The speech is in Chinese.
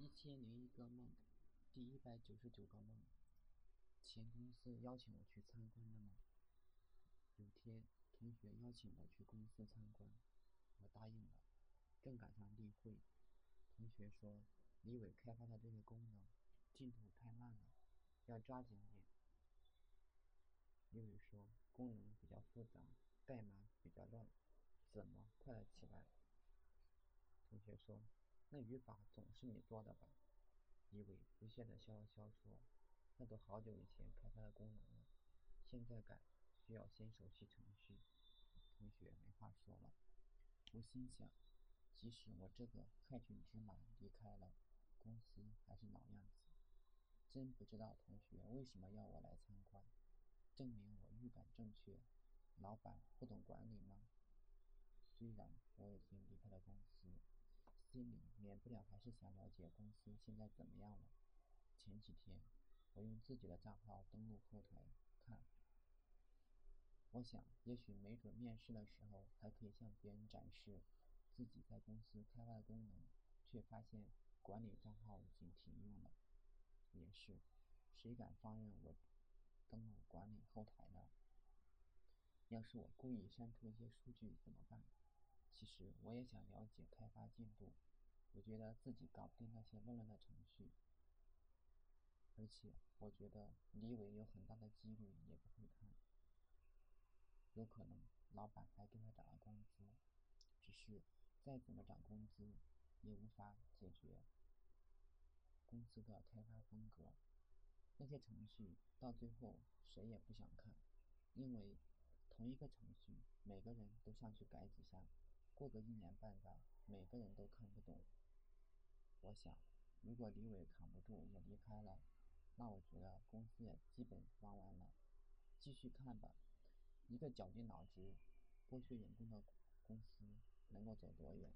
一千零一个梦，第一百九十九个梦。前公司邀请我去参观的梦。有天，同学邀请我去公司参观，我答应了。正赶上例会，同学说李伟开发的这个功能进度太慢了，要抓紧点。李伟说功能比较复杂，代码比较乱，怎么快了起来？同学说。那语法总是你做的吧？李伟不屑地笑了笑说：“那都好久以前开发的功能了，现在改需要先熟悉程序。”同学没话说了。我心想，即使我这个害群之马离开了，公司还是老样子。真不知道同学为什么要我来参观？证明我预感正确？老板不懂管理吗？虽然我已经离开了公司。心里免不了还是想了解公司现在怎么样了。前几天，我用自己的账号登录后台看，我想也许没准面试的时候还可以向别人展示自己在公司开发的功能，却发现管理账号已经停用了。也是，谁敢放任我登录管理后台呢？要是我故意删除一些数据怎么办？其实我也想了解开发进度，我觉得自己搞不定那些乱乱的程序，而且我觉得李伟有很大的几率也不会看，有可能老板还给他涨了工资，只是再怎么涨工资，也无法解决公司的开发风格，那些程序到最后谁也不想看，因为同一个程序每个人都上去改几下。过个一年半载，每个人都看不懂。我想，如果李伟扛不住也离开了，那我觉得公司也基本玩完了。继续看吧，一个绞尽脑汁剥削员工的公司能够走多远？